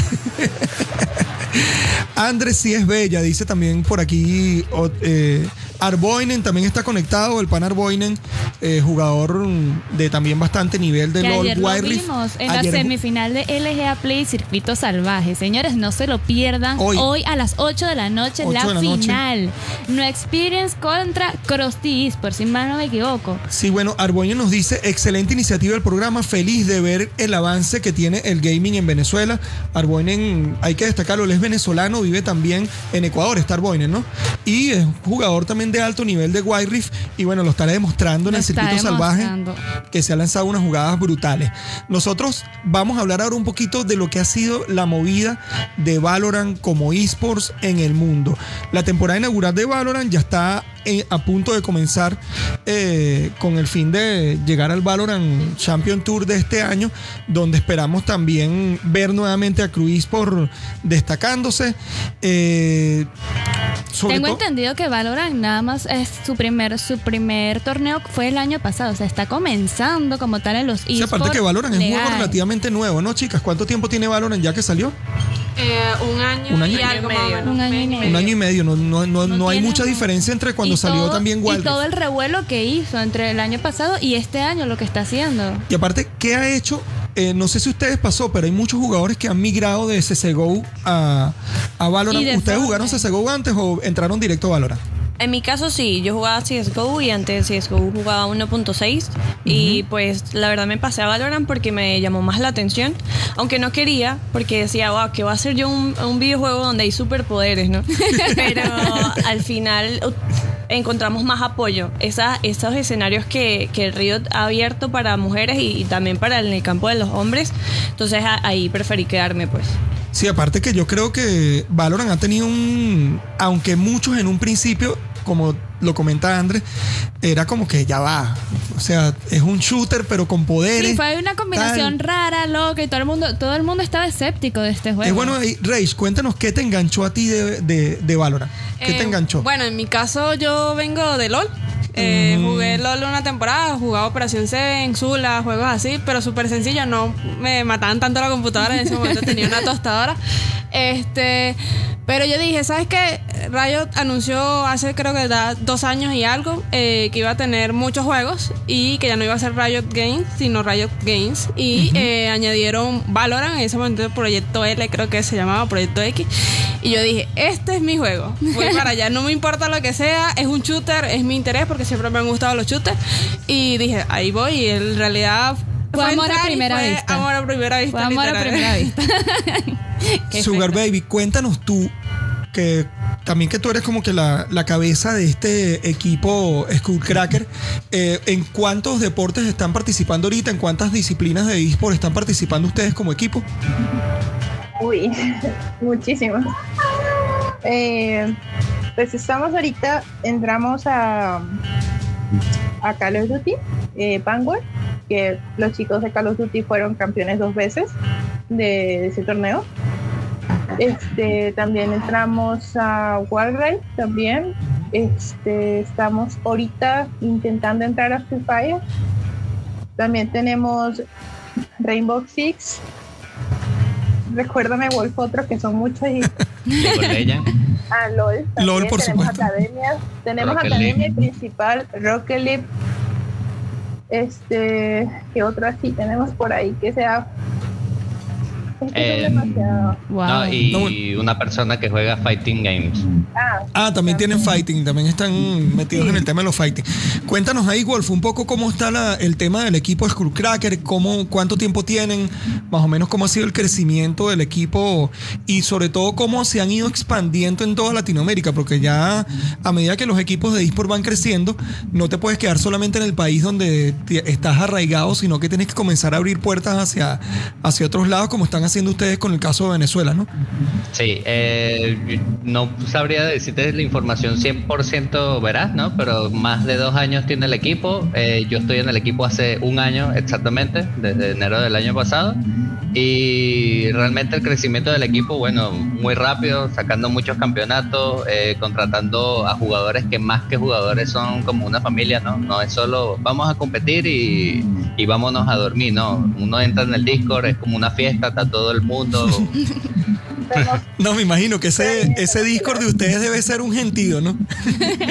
S2: Andrés sí es bella, dice también por aquí. eh, Arboinen también está conectado, el pan Arboinen, eh, jugador mm, de también bastante nivel de
S3: Que
S2: LOL
S3: ayer lo
S2: Wild
S3: vimos en
S2: Ayer
S3: la semifinal de LGA Play Circuito Salvaje. Señores, no se lo pierdan.
S2: Hoy.
S3: Hoy, a las 8 de la noche
S2: 8
S3: la,
S2: de la noche.
S3: final. No Experience contra Krusty por si mal no me equivoco.
S2: Sí, bueno, Arboño nos dice, excelente iniciativa del programa, feliz de ver el avance que tiene el gaming en Venezuela. Arboinen, hay que destacarlo, él es venezolano, vive también en Ecuador, está Arboinen, ¿no? Y es jugador también de alto nivel de Wild Rift y bueno, lo estará demostrando en el circuito salvaje que se ha lanzado unas jugadas brutales. Nosotros vamos a hablar ahora un poquito de lo que ha sido la movida de Valorant como esports en el mundo. La temporada inaugural de Valorant ya está eh, a punto de comenzar eh, con el fin de llegar al Valorant Champion Tour de este año, donde esperamos también ver nuevamente a Cruz por destacándose. Eh, sobre
S3: Tengo entendido que Valorant nada más es su primer, su primer torneo fue el año pasado. O sea, está comenzando como tal en los
S2: Sí, aparte
S3: esports
S2: que Valorant es un juego relativamente nuevo, ¿no, chicas? ¿Cuánto tiempo tiene Valorant ya que salió?
S5: Eh, un año,
S2: Un año
S5: y
S2: y
S5: algo más o
S4: medio.
S5: menos.
S3: Un año y medio.
S2: Un año y medio, no, no, no,
S3: No
S2: no hay mucha diferencia entre cuando
S3: Y
S2: salió
S3: todo-
S2: también
S3: Y
S2: Wild
S3: todo
S2: Rift.
S3: el revuelo que hizo entre el año pasado y este año, lo que está haciendo.
S2: Y aparte, ¿qué ha hecho? Eh, no sé si ustedes pasó, pero hay muchos jugadores que han migrado de CSGO a, a Valorant.
S3: Y de
S2: ¿Ustedes jugaron. CSGO antes o entraron directo a Valorant?
S4: En mi caso sí, yo jugaba CSGO y antes CSGO jugaba 1.6 y pues la verdad me pasé a Valorant porque me llamó más la atención, aunque no quería porque decía, wow, que va a ser yo un, un videojuego donde hay superpoderes, ¿no? Pero al final uh, encontramos más apoyo, Esa, esos escenarios que, que Riot ha abierto para mujeres y, y también para en el campo de los hombres, entonces a- ahí preferí quedarme pues.
S2: Sí, aparte que yo creo que Valorant ha tenido un. Aunque muchos en un principio, como lo comenta Andrés, era como que ya va. O sea, es un shooter, pero con poderes.
S3: Sí, fue una combinación
S2: tal.
S3: rara, loca, y todo el mundo, todo el mundo estaba escéptico de este juego.
S2: Es bueno, Rage, cuéntanos qué te enganchó a ti de, de, de Valorant. ¿Qué te
S5: Eh,
S2: enganchó?
S5: Bueno, en mi caso yo vengo de LOL. Eh,
S2: Mm.
S5: Jugué LOL una temporada, jugaba Operación Seven, Zula, juegos así, pero súper sencillo, no me mataban tanto la computadora, en ese momento tenía una tostadora. Este, pero yo dije, ¿sabes qué? Riot anunció hace creo que da dos años y algo eh, que iba a tener muchos juegos y que ya no iba a ser Riot Games, sino Riot Games. Y eh, añadieron Valorant, en ese momento Proyecto L creo que se llamaba, Proyecto X. Y yo dije, este es mi juego. Voy para allá, no me importa lo que sea, es un shooter, es mi interés porque siempre me han gustado los shooters. Y dije, ahí voy. Y en realidad
S3: Fue amor a primera vista.
S5: Amor a primera vista.
S3: Fue amor a primera vista.
S2: Sugar. Baby, cuéntanos tú que también que tú eres como que la, la cabeza de este equipo Skullcracker, eh, ¿en cuántos deportes están participando ahorita? ¿En cuántas disciplinas de eSport están participando ustedes como equipo?
S6: Uy, muchísimas. Eh, pues estamos ahorita, entramos a, a Call of Duty, eh, Vanguard, que los chicos de Call of Duty fueron campeones dos veces de ese torneo. Este, también entramos a Warcraft también. Este, estamos ahorita intentando entrar a Free Fire. También tenemos Rainbow Six. Recuérdame Wolf otro que son muchos y. Ah, LOL. también
S2: LOL, por
S6: tenemos
S2: supuesto.
S6: Academia, tenemos
S7: Rocket
S6: academia
S7: League.
S6: principal, Rocket League. Este, ¿qué otro así tenemos por ahí que sea?
S7: Eh,
S6: demasiado.
S3: Wow.
S7: no, y
S2: No,
S7: una persona que juega Fighting Games.
S6: Ah,
S2: Ah, también tienen fighting, también están metidos en el tema de los fighting. Cuéntanos ahí, Wolf, un poco cómo está la- el tema del equipo de Skullcracker, cómo, cuánto tiempo tienen, más o menos cómo ha sido el crecimiento del equipo y sobre todo cómo se han ido expandiendo en toda Latinoamérica, porque ya a medida que los equipos de eSport van creciendo, no te puedes quedar solamente en el país donde estás arraigado, sino que tienes que comenzar a abrir puertas hacia, hacia otros lados, como están haciendo ustedes con el caso de Venezuela, ¿no?
S7: Sí, eh, no sabría decirte la información 100% veraz, ¿no? Pero más de dos años tiene el equipo. Eh, yo estoy en el equipo hace un año exactamente, desde enero del año pasado. Y realmente el crecimiento del equipo, bueno, muy rápido, sacando muchos campeonatos, eh, contratando a jugadores que más que jugadores son como una familia, ¿no? No es solo vamos a competir y, y vámonos a dormir, ¿no? Uno entra en el Discord, es como una fiesta, está todo el mundo.
S2: No, me imagino que ese, ese Discord de ustedes debe ser un gentío, ¿no?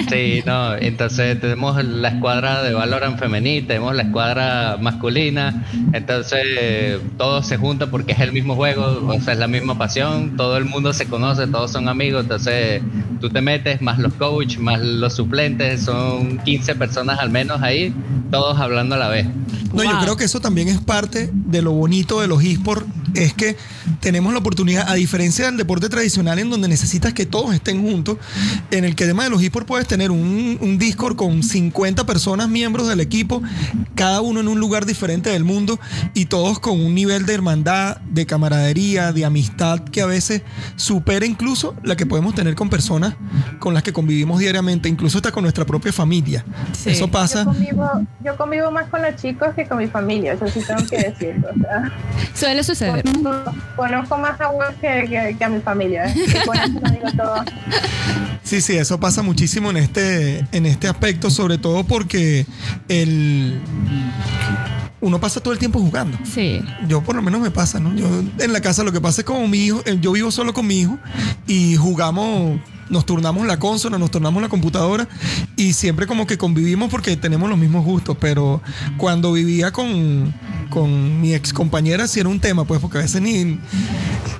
S7: Sí, no, entonces tenemos la escuadra de Valorant femenil, tenemos la escuadra masculina, entonces eh, todo se junta porque es el mismo juego, o sea, es la misma pasión, todo el mundo se conoce, todos son amigos, entonces tú te metes, más los coaches, más los suplentes, son 15 personas al menos ahí, todos hablando a la vez.
S2: No, yo creo que eso también es parte de lo bonito de los esports, es que tenemos la oportunidad, a diferencia del deporte tradicional en donde necesitas que todos estén juntos, en el que además de los esports puedes tener un, un Discord con 50 personas miembros del equipo, cada uno en un lugar diferente del mundo y todos con un nivel de hermandad, de camaradería, de amistad que a veces supera incluso la que podemos tener con personas con las que convivimos diariamente, incluso hasta con nuestra propia familia.
S3: Sí.
S2: Eso pasa.
S6: Yo convivo, yo convivo más con los chicos que con mi familia, eso sí tengo que decirlo. O sea,
S3: Suele suceder.
S6: Conozco, conozco más a Will que, que- que a mi familia. ¿eh? Y con eso lo digo todo.
S2: Sí, sí, eso pasa muchísimo en este, en este aspecto, sobre todo porque el uno pasa todo el tiempo jugando.
S3: Sí.
S2: Yo por lo menos me pasa, ¿no? Yo en la casa lo que pasa es como mi hijo, eh, yo vivo solo con mi hijo y jugamos, nos turnamos la consola, nos turnamos la computadora y siempre como que convivimos porque tenemos los mismos gustos, pero cuando vivía con, con mi ex compañera sí era un tema, pues porque a veces ni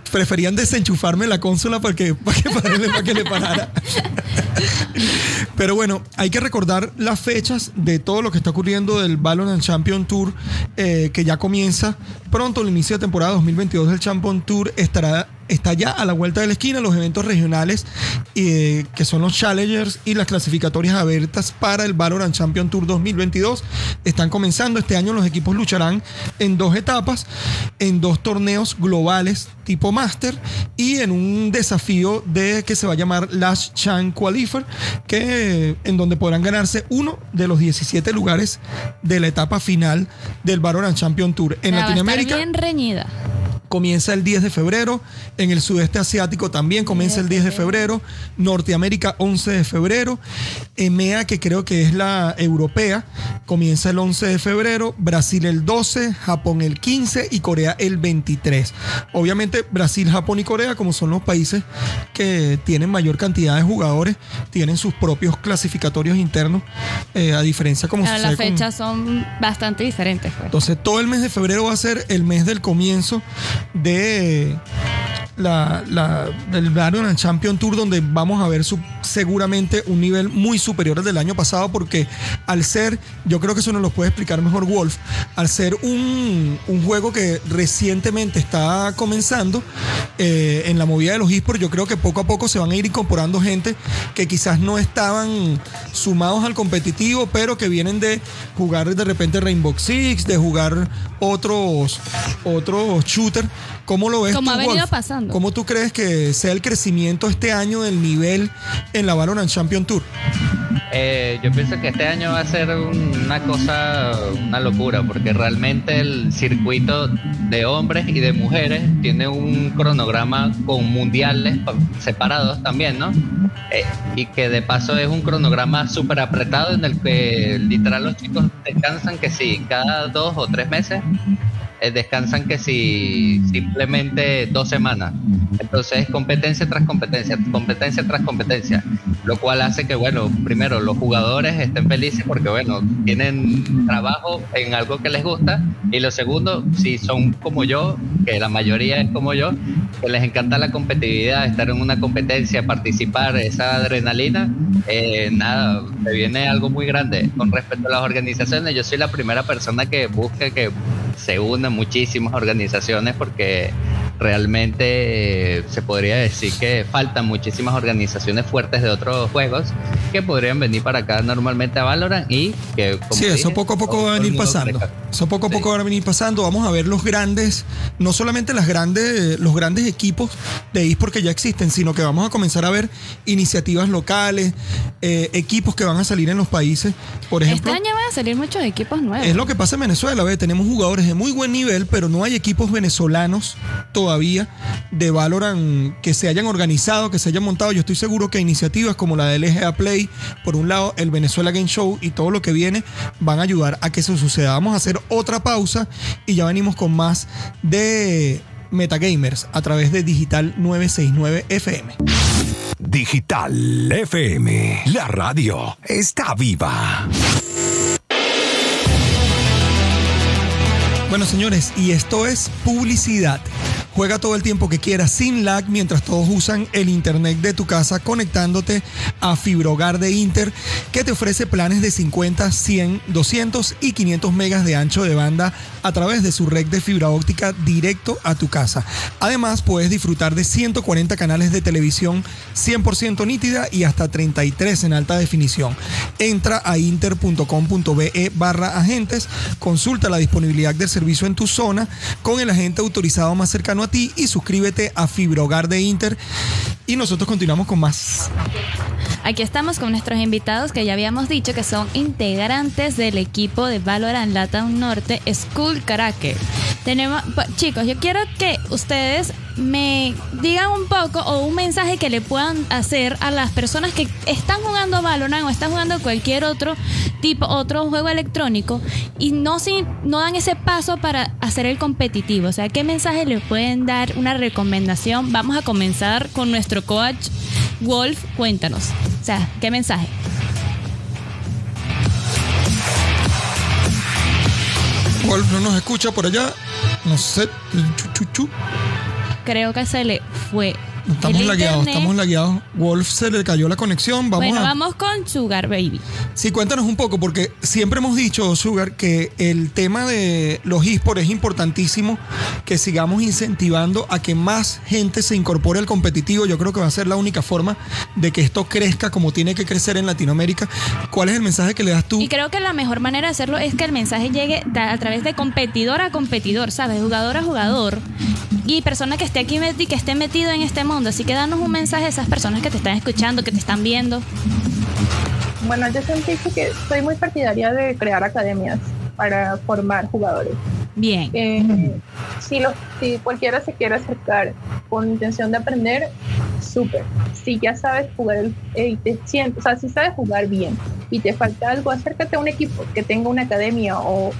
S2: preferían desenchufarme la consola para que, para que, le parara. Pero bueno, hay que recordar las fechas de todo lo que está ocurriendo del Valorant Champion Tour, eh, que ya comienza pronto el inicio de temporada 2022 del Champion Tour. Estará, está ya a la vuelta de la esquina los eventos regionales, eh, que son los Challengers y las clasificatorias abiertas para el Valorant Champion Tour 2022. Están comenzando. Este año los equipos lucharán en dos etapas, en dos torneos globales tipo Master y en un desafío de que se va a llamar Last Chance Qualifier, que en donde podrán ganarse uno de los 17 lugares de la etapa final del Valorant Champion Tour. En
S3: O sea, va a estar
S2: Latinoamérica
S3: bien reñida.
S2: Comienza el 10 de febrero, en el sudeste asiático también comienza el 10 de febrero, Norteamérica 11 de febrero, EMEA, que creo que es la europea, comienza el 11 de febrero, Brasil el 12, Japón el 15 y Corea el 23. Obviamente Brasil, Japón y Corea, como son los países que tienen mayor cantidad de jugadores, tienen sus propios clasificatorios internos, eh, a diferencia como
S3: Pero las
S2: con-
S3: fechas son bastante diferentes. Pues.
S2: entonces, todo el mes de febrero va a ser el mes del comienzo de la, la, Valorant Champion Tour, donde vamos a ver seguramente un nivel muy superior al del año pasado, porque al ser, yo creo que eso nos lo puede explicar mejor Wolf, al ser un, un juego que recientemente está comenzando eh, en la movida de los esports, yo creo que poco a poco se van a ir incorporando gente que quizás no estaban sumados al competitivo, pero que vienen de jugar de repente Rainbow Six, de jugar otros, otros shooters. ¿Cómo lo ves
S3: Como
S2: tú,
S3: ha venido
S2: Wolf?
S3: pasando.
S2: ¿Cómo tú crees que sea el crecimiento este año del nivel en la Valorant Champion Tour?
S7: Eh, yo pienso que este año va a ser una cosa, una locura, porque realmente el circuito de hombres y de mujeres tiene un cronograma con mundiales pa- separados también, ¿no? Eh, y que de paso es un cronograma súper apretado en el que literal los chicos descansan que sí, cada dos o tres meses eh, descansan que si simplemente dos semanas. Entonces, competencia tras competencia, competencia tras competencia, lo cual hace que, bueno, primero los jugadores estén felices porque, bueno, tienen trabajo en algo que les gusta y lo segundo, si son como yo, que la mayoría es como yo, que les encanta la competitividad, estar en una competencia, participar, esa adrenalina, eh, nada, me viene algo muy grande. Con respecto a las organizaciones, yo soy la primera persona que busca que se unan muchísimas organizaciones porque realmente eh, se podría decir que faltan muchísimas organizaciones fuertes de otros juegos que podrían venir para acá normalmente a Valorant y que
S2: sí eso poco a poco va a venir pasando. eso poco a poco va a venir pasando. Vamos a ver los grandes no solamente las grandes los grandes equipos de eSport que ya existen sino que vamos a comenzar a ver iniciativas locales eh, equipos que van a salir en los países. Por ejemplo
S3: este año van a salir muchos equipos nuevos.
S2: es lo que pasa en Venezuela ¿ve? tenemos jugadores de muy buen nivel pero no hay equipos venezolanos todavía de Valorant que se hayan organizado, que se hayan montado. Yo estoy seguro que iniciativas como la del LGA Play, por un lado el Venezuela Game Show y todo lo que viene van a ayudar a que eso suceda. Vamos a hacer otra pausa y ya venimos con más de Metagamers a través de Digital 969 FM.
S1: Digital FM, la radio está viva.
S2: Bueno, señores, y esto es publicidad. Juega todo el tiempo que quieras sin lag mientras todos usan el internet de tu casa conectándote a Fibrogar de Inter que te ofrece planes de 50, 100, 200 y 500 megas de ancho de banda a través de su red de fibra óptica directo a tu casa. Además puedes disfrutar de 140 canales de televisión 100% nítida y hasta 33 en alta definición. Entra a inter.com.be barra agentes, consulta la disponibilidad del servicio en tu zona con el agente autorizado más cercano a ti y suscríbete a Fibrogar de Inter. Y nosotros continuamos con más.
S3: Aquí estamos con nuestros invitados que ya habíamos dicho que son integrantes del equipo de Valorant Latam Norte School Caraque. Tenemos, chicos, yo quiero que ustedes me digan un poco o un mensaje que le puedan hacer a las personas que están jugando Valorant o están jugando cualquier otro tipo, otro juego electrónico y no, si, no dan ese paso para hacer el competitivo. O sea, ¿qué mensaje le pueden dar? Una recomendación. Vamos a comenzar con nuestro coach Wolf. Cuéntanos. O sea, ¿qué mensaje?
S2: Wolf no nos escucha por allá. No sé.
S3: Creo que se le fue
S2: Estamos lagueados, estamos lagueados. Wolf se le cayó la conexión. Vamos
S3: bueno, vamos con Sugar Baby.
S2: Sí, cuéntanos un poco, porque siempre hemos dicho, Sugar, que el tema de los esports es importantísimo, que sigamos incentivando a que más gente se incorpore al competitivo. Yo creo que va a ser la única forma de que esto crezca como tiene que crecer en Latinoamérica. ¿Cuál es el mensaje que le das tú?
S3: Y creo que la mejor manera de hacerlo es que el mensaje llegue a través de competidor a competidor, ¿sabes? Jugador a jugador. Y persona que esté aquí y que esté metido en este mundo Así que danos un mensaje a esas personas que te están escuchando, que te están viendo.
S6: Bueno, yo dicho que soy muy partidaria de crear academias para formar jugadores.
S3: Bien.
S6: Eh, si, si cualquiera se quiere acercar con intención de aprender, súper. Si ya sabes jugar y te sientes, o sea, si sabes jugar bien y te falta algo, acércate a un equipo que tenga una academia o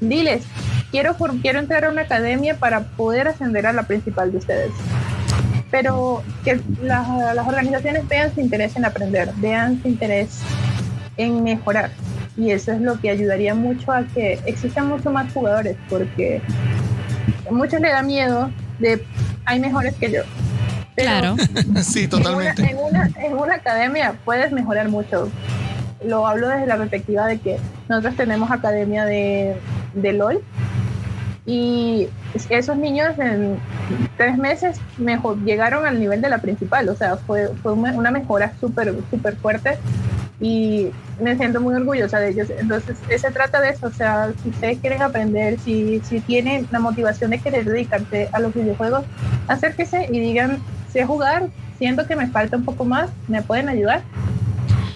S6: diles, quiero, quiero entrar a una academia para poder ascender a la principal de ustedes pero que las, organizaciones vean su interés en aprender, vean su interés en mejorar. Y eso es lo que ayudaría mucho a que existan mucho más jugadores, porque a muchos le da miedo de hay mejores que yo.
S3: claro.
S2: sí, totalmente.
S6: En una, en una, academia puedes mejorar mucho. Lo hablo desde la perspectiva de que nosotros tenemos academia de, de LOL y esos niños en tres meses mejor, llegaron al nivel de la principal, o sea, fue, fue una mejora súper, súper fuerte y me siento muy orgullosa de ellos. Entonces, se trata de eso, o sea, si ustedes quieren aprender, si, si tienen la motivación de querer dedicarse a los videojuegos, acérquese y digan, sé jugar, siento que me falta un poco más, me pueden ayudar.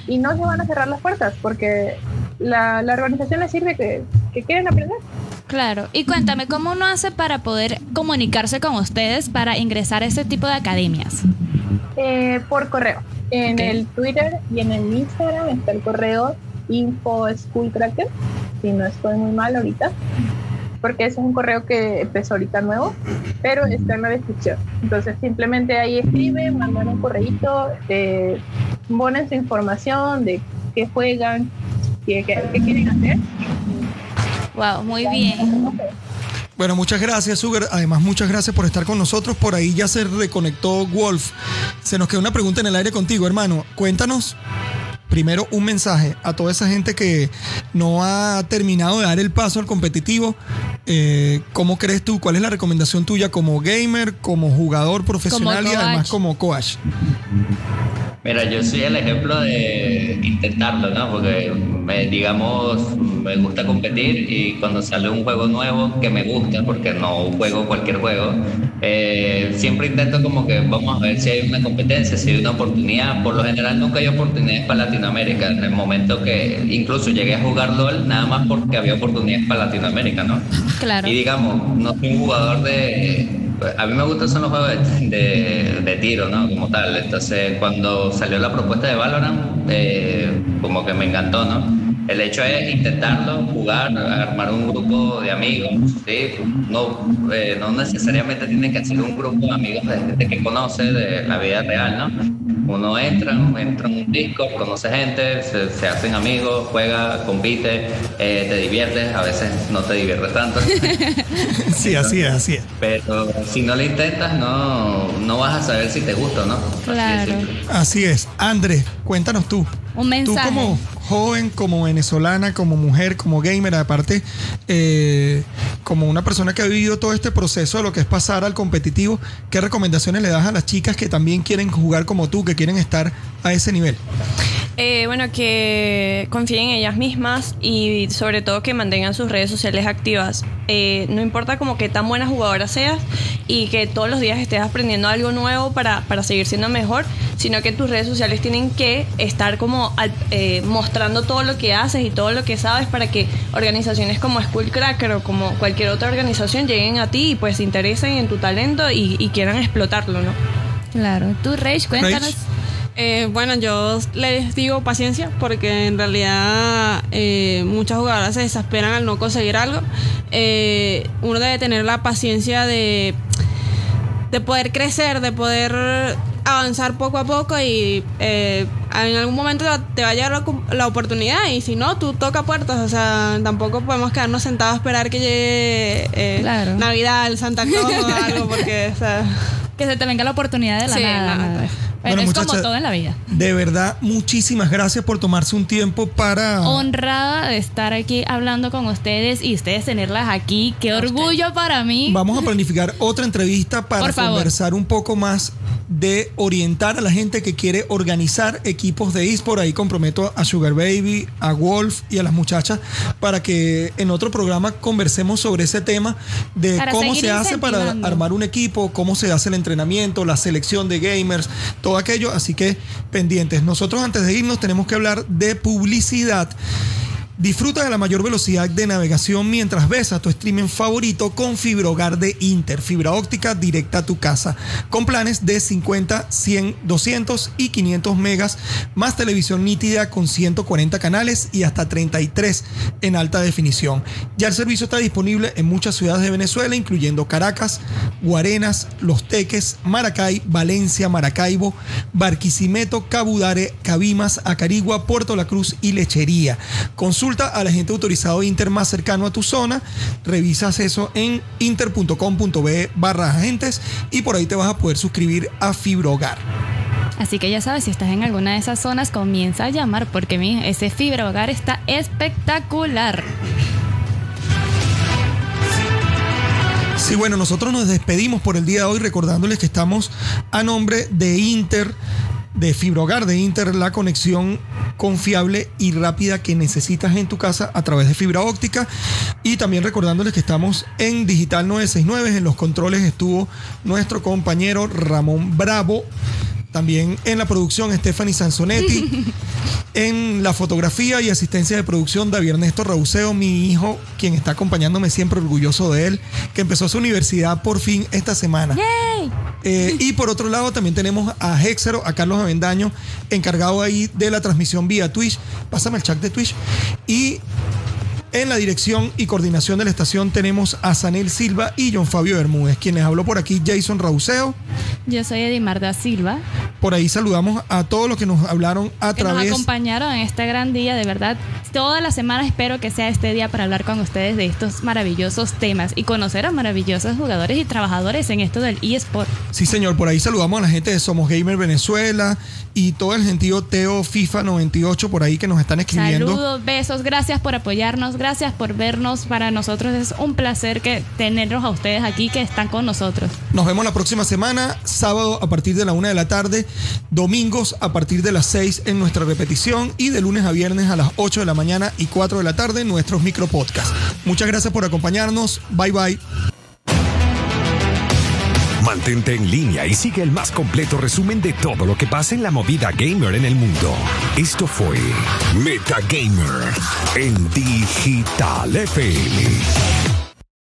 S6: Y no se van a cerrar las puertas, porque la, la organización les sirve que, que quieren aprender.
S3: Claro, y cuéntame, ¿cómo uno hace para poder comunicarse con ustedes para ingresar a ese tipo de academias?
S6: Eh, por correo. En el Twitter y en el Instagram está el correo info school si no estoy muy mal ahorita. porque es un correo que empezó ahorita nuevo, pero está en la descripción. Entonces simplemente ahí escriben, mandan un correíto, eh, ponen su información de qué juegan, qué, qué, qué quieren hacer.
S3: Wow, muy bien.
S2: Bueno, muchas gracias, Sugar. Además, muchas gracias por estar con nosotros. Por ahí ya se reconectó Wolf. Se nos quedó una pregunta en el aire contigo, hermano. Cuéntanos primero un mensaje a toda esa gente que no ha terminado de dar el paso al competitivo. Eh, ¿Cómo crees tú? ¿Cuál es la recomendación tuya como gamer, como jugador profesional y además como coach?
S7: Mira, yo soy el ejemplo de intentarlo, ¿no? Porque, me, digamos, me gusta competir y cuando sale un juego nuevo que me gusta, porque no juego cualquier juego, eh, siempre intento como que vamos a ver si hay una competencia, si hay una oportunidad. Por lo general nunca hay oportunidades para Latinoamérica. En el momento que incluso llegué a jugar LOL, nada más porque había oportunidades para Latinoamérica, ¿no?
S3: Claro.
S7: Y digamos, no soy un jugador de... A mí me gustan son los juegos de, de- de tiro, ¿no? Como tal. Entonces, cuando salió la propuesta de Valorant, eh, como que me encantó, ¿no? El hecho es intentarlo, jugar, armar un grupo de amigos, ¿sí? No, eh, no necesariamente tiene que ser un grupo de amigos de gente que conoce de la vida real, ¿no? Uno entra, entra en un disco, conoce gente, se, se hacen amigos, juega, compite, eh, te diviertes, a veces no te diviertes tanto.
S2: Sí, así es, así es.
S7: Pero si no lo intentas, no, no vas a saber si te gusta o no. Así de
S3: Claro.
S7: simple.
S2: Así es. Andrés, cuéntanos tú.
S3: Un mensaje.
S2: Tú como joven, como venezolana, como mujer, como gamer, aparte, eh, como una persona que ha vivido todo este proceso de lo que es pasar al competitivo, ¿qué recomendaciones le das a las chicas que también quieren jugar como tú, que quieren estar a ese nivel?
S4: Eh, bueno, que confíen en ellas mismas y sobre todo que mantengan sus redes sociales activas. Eh, no importa como que tan buena jugadora seas y que todos los días estés aprendiendo algo nuevo para, para seguir siendo mejor, sino que tus redes sociales tienen que estar como al- eh, mostrando todo lo que haces y todo lo que sabes para que organizaciones como Skullcracker o como cualquier otra organización lleguen a ti y pues se interesen en tu talento y, y quieran explotarlo, ¿no?
S3: Claro. Tú, Rage, cuéntanos.
S2: Rage.
S5: Eh, bueno, yo les digo paciencia porque en realidad eh, muchas jugadoras se desesperan al no conseguir algo. Eh, uno debe tener la paciencia de, de poder crecer, de poder avanzar poco a poco y eh, en algún momento te va a llegar la, oportunidad y si no, tú toca puertas. O sea, tampoco podemos quedarnos sentados a esperar que llegue eh,
S3: Claro.
S5: Navidad, el Santa Claus o algo porque... O sea,
S3: Que se te venga la oportunidad de la
S5: Sí,
S3: nada.
S5: nada.
S2: Bueno,
S3: Bueno, es como todo en la vida.
S2: De verdad, muchísimas gracias por tomarse un tiempo para...
S3: Honrada de estar aquí hablando con ustedes y ustedes tenerlas aquí. Qué orgullo para mí.
S2: Vamos a planificar otra entrevista para conversar un poco más de orientar a la gente que quiere organizar equipos de eSport. Ahí comprometo a Sugar Baby, a Wolf y a las muchachas para que en otro programa conversemos sobre ese tema de
S3: Para
S2: cómo se hace para armar un equipo, cómo se hace el entrenamiento, la selección de gamers, todo aquello. Así que pendientes. Nosotros antes de irnos tenemos que hablar de publicidad. Disfruta de la mayor velocidad de navegación mientras ves a tu streaming favorito con Fibra Hogar de Inter, fibra óptica directa a tu casa, con planes de 50, 100, 200 y 500 megas, más televisión nítida con 140 canales y hasta 33 en alta definición. Ya el servicio está disponible en muchas ciudades de Venezuela, incluyendo Caracas, Guarenas, Los Teques, Maracay, Valencia, Maracaibo, Barquisimeto, Cabudare, Cabimas, Acarigua, Puerto La Cruz y Lechería. Al agente autorizado Inter más cercano a tu zona, revisas eso en inter.com.be barra agentes y por ahí te vas a poder suscribir a Fibra Hogar.
S3: Así que ya sabes, si estás en alguna de esas zonas, comienza a llamar porque mi, ese fibra hogar está espectacular.
S2: Sí, bueno, nosotros nos despedimos por el día de hoy recordándoles que estamos a nombre de Inter, de Fibrogar de Inter, la conexión confiable y rápida que necesitas en tu casa a través de fibra óptica. Y también recordándoles que estamos en Digital 969. En los controles estuvo nuestro compañero Ramón Bravo. También en la producción Stephanie Sansonetti. en la fotografía y asistencia de producción David Ernesto Rauseo, mi hijo, quien está acompañándome siempre orgulloso de él, que empezó su universidad por fin esta semana. Eh, y por otro lado también tenemos a Hexero, a Carlos Avendaño, encargado ahí de la transmisión vía Twitch. Pásame el chat de Twitch. Y En la dirección y coordinación de la estación tenemos a Sanel Silva y John Fabio Bermúdez. Quienes habló por aquí, Jason Rauseo.
S3: Yo soy Edimarda Silva.
S2: Por ahí saludamos a todos los que nos hablaron a
S3: que
S2: través.
S3: nos acompañaron en este gran día, de verdad. Toda la semana espero que sea este día para hablar con ustedes de estos maravillosos temas y conocer a maravillosos jugadores y trabajadores en esto del eSport.
S2: Sí, señor, por ahí saludamos a la gente de Somos Gamer Venezuela y todo el gentío Teo FIFA 98 por ahí que nos están escribiendo.
S3: Saludos, besos, gracias por apoyarnos, gracias por vernos. Para nosotros es un placer que tenerlos a ustedes aquí que están con nosotros.
S2: Nos vemos la próxima semana, sábado a partir de la una de la tarde, domingos a partir de las 6 en nuestra repetición y de lunes a viernes a las 8 de la mañana y 4 de la tarde en nuestros micropodcasts. Muchas gracias por acompañarnos. Bye bye.
S1: Mantente en línea y sigue el más completo resumen de todo lo que pasa en la movida gamer en el mundo. Esto fue Metagamer en Digital FM.